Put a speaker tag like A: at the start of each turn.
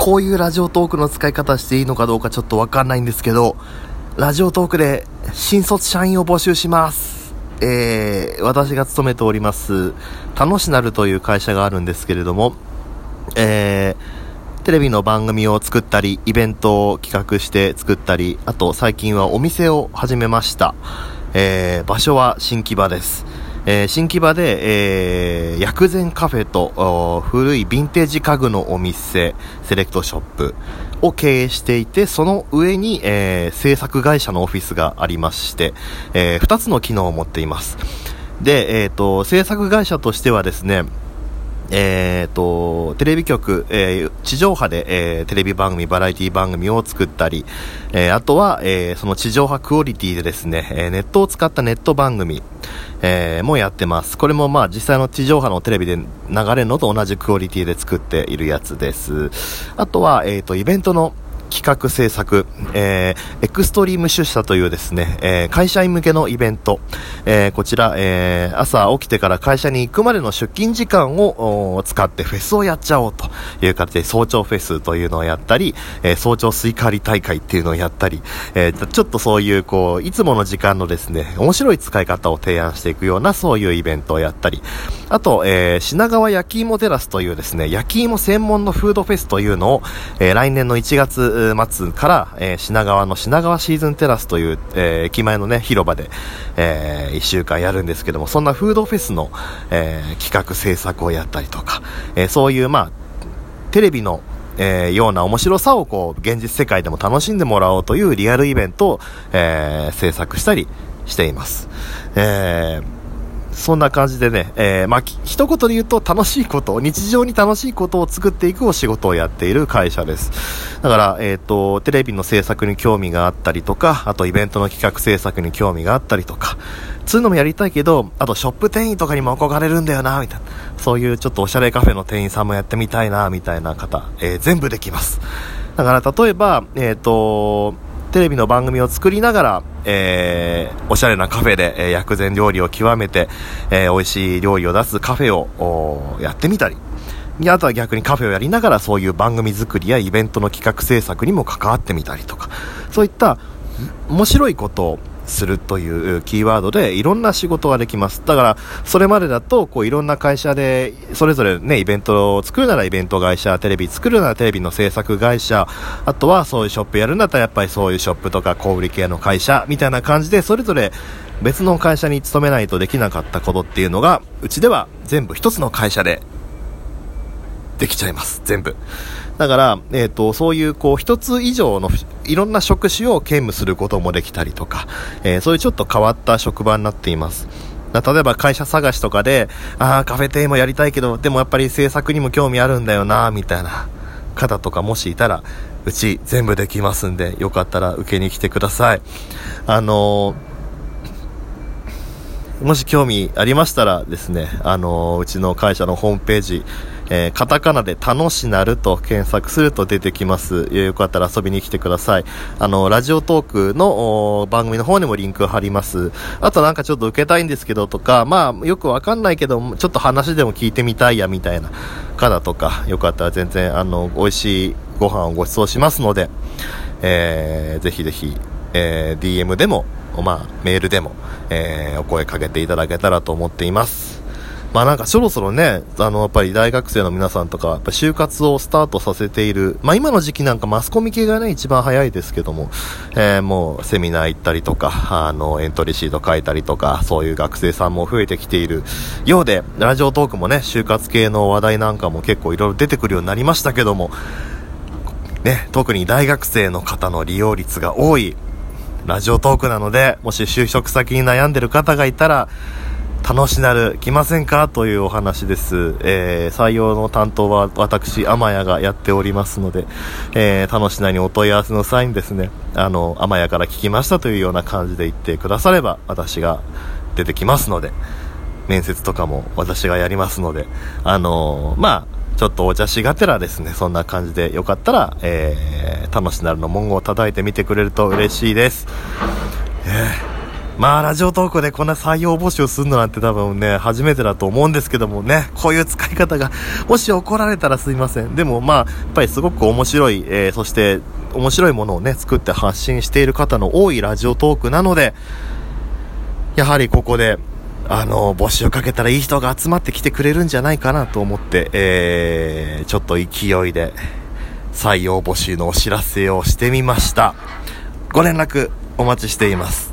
A: こういうラジオトークの使い方していいのかどうかちょっとわかんないんですけど、ラジオトークで新卒社員を募集します。えー、私が勤めております、楽しなるという会社があるんですけれども、えー、テレビの番組を作ったり、イベントを企画して作ったり、あと最近はお店を始めました。えー、場所は新木場です。えー、新木場で、えー、薬膳カフェと古いヴィンテージ家具のお店、セレクトショップを経営していて、その上に、えー、制作会社のオフィスがありまして、えー、2つの機能を持っています。で、えっ、ー、と、制作会社としてはですね、えっ、ー、と、テレビ局、えー、地上波で、えー、テレビ番組、バラエティ番組を作ったり、えあとは、えその地上波クオリティでですね、えネットを使ったネット番組、えもやってます。これもまあ実際の地上波のテレビで流れるのと同じクオリティで作っているやつです。あとは、えっ、と、イベントの企画制作、えー、エクストリーム出社というですね、えー、会社員向けのイベント、えー、こちら、え、朝起きてから会社に行くまでの出勤時間を使ってフェスをやっちゃおうという形で早朝フェスというのをやったり、え、早朝スイカ割り大会っていうのをやったり、え、ちょっとそういうこう、いつもの時間のですね、面白い使い方を提案していくようなそういうイベントをやったり、あと、え、品川焼き芋テラスというですね、焼き芋専門のフードフェスというのを、え、来年の1月末から、えー、品川の品川シーズンテラスという、えー、駅前のね、広場で、えー、1週間やるんですけども、そんなフードフェスの、えー、企画制作をやったりとか、え、そういう、まあ、テレビのえー、ような面白さをこう、現実世界でも楽しんでもらおうというリアルイベントを、えー、制作したりしています。えーそんな感じでね、えー、まあ、一言で言うと楽しいこと、日常に楽しいことを作っていくお仕事をやっている会社です。だから、えっ、ー、と、テレビの制作に興味があったりとか、あとイベントの企画制作に興味があったりとか、そういうのもやりたいけど、あとショップ店員とかにも憧れるんだよな、みたいな。そういうちょっとおしゃれカフェの店員さんもやってみたいな、みたいな方、えー、全部できます。だから、例えば、えっ、と、テレビの番組を作りながら、えー、おしゃれなカフェで、え、薬膳料理を極めて、えー、美味しい料理を出すカフェをやってみたり、あとは逆にカフェをやりながらそういう番組作りやイベントの企画制作にも関わってみたりとか、そういった面白いことをするというキーワードでいろんな仕事ができます。だから、それまでだと、こういろんな会社で、それぞれね、イベントを作るならイベント会社、テレビ作るならテレビの制作会社、あとはそういうショップやるんだったらやっぱりそういうショップとか小売系の会社みたいな感じで、それぞれ別の会社に勤めないとできなかったことっていうのが、うちでは全部一つの会社でできちゃいます。全部。だから、えっ、ー、と、そういう、こう、一つ以上のいろんな職種を兼務することもできたりとか、えー、そういうちょっと変わった職場になっています。例えば会社探しとかで、ああ、カフェ店もやりたいけど、でもやっぱり制作にも興味あるんだよな、みたいな方とかもしいたら、うち全部できますんで、よかったら受けに来てください。あのー、もし興味ありましたらですね、あの、うちの会社のホームページ、えー、カタカナで楽しなると検索すると出てきます。よかったら遊びに来てください。あの、ラジオトークの番組の方にもリンク貼ります。あとなんかちょっと受けたいんですけどとか、まあ、よくわかんないけど、ちょっと話でも聞いてみたいや、みたいな方とか、よかったら全然、あの、美味しいご飯をご馳走しますので、えー、ぜひぜひ、えー、DM でも、まあ、メールでも、えー、お声かけていただけたらと思っています。まあなんかそろそろね、あの、やっぱり大学生の皆さんとか、就活をスタートさせている、まあ今の時期なんかマスコミ系がね、一番早いですけども、えー、もうセミナー行ったりとか、あの、エントリーシート書いたりとか、そういう学生さんも増えてきているようで、ラジオトークもね、就活系の話題なんかも結構いろいろ出てくるようになりましたけども、ね、特に大学生の方の利用率が多いラジオトークなので、もし就職先に悩んでる方がいたら、楽しなる来ませんか？というお話です。えー、採用の担当は私、天谷がやっておりますので、えー、楽しなにお問い合わせの際にですね、あの、天谷から聞きましたというような感じで言ってくだされば、私が出てきますので、面接とかも私がやりますので、あのー、まあ、ちょっとお茶しがてらですね、そんな感じでよかったら、えー、楽しなるの文言を叩いてみてくれると嬉しいです。えーまあ、ラジオトークでこんな採用募集するのなんて多分ね、初めてだと思うんですけどもね、こういう使い方が、もし怒られたらすいません。でもまあ、やっぱりすごく面白い、えー、そして面白いものをね、作って発信している方の多いラジオトークなので、やはりここで、あの、募集かけたらいい人が集まってきてくれるんじゃないかなと思って、えー、ちょっと勢いで採用募集のお知らせをしてみました。ご連絡お待ちしています。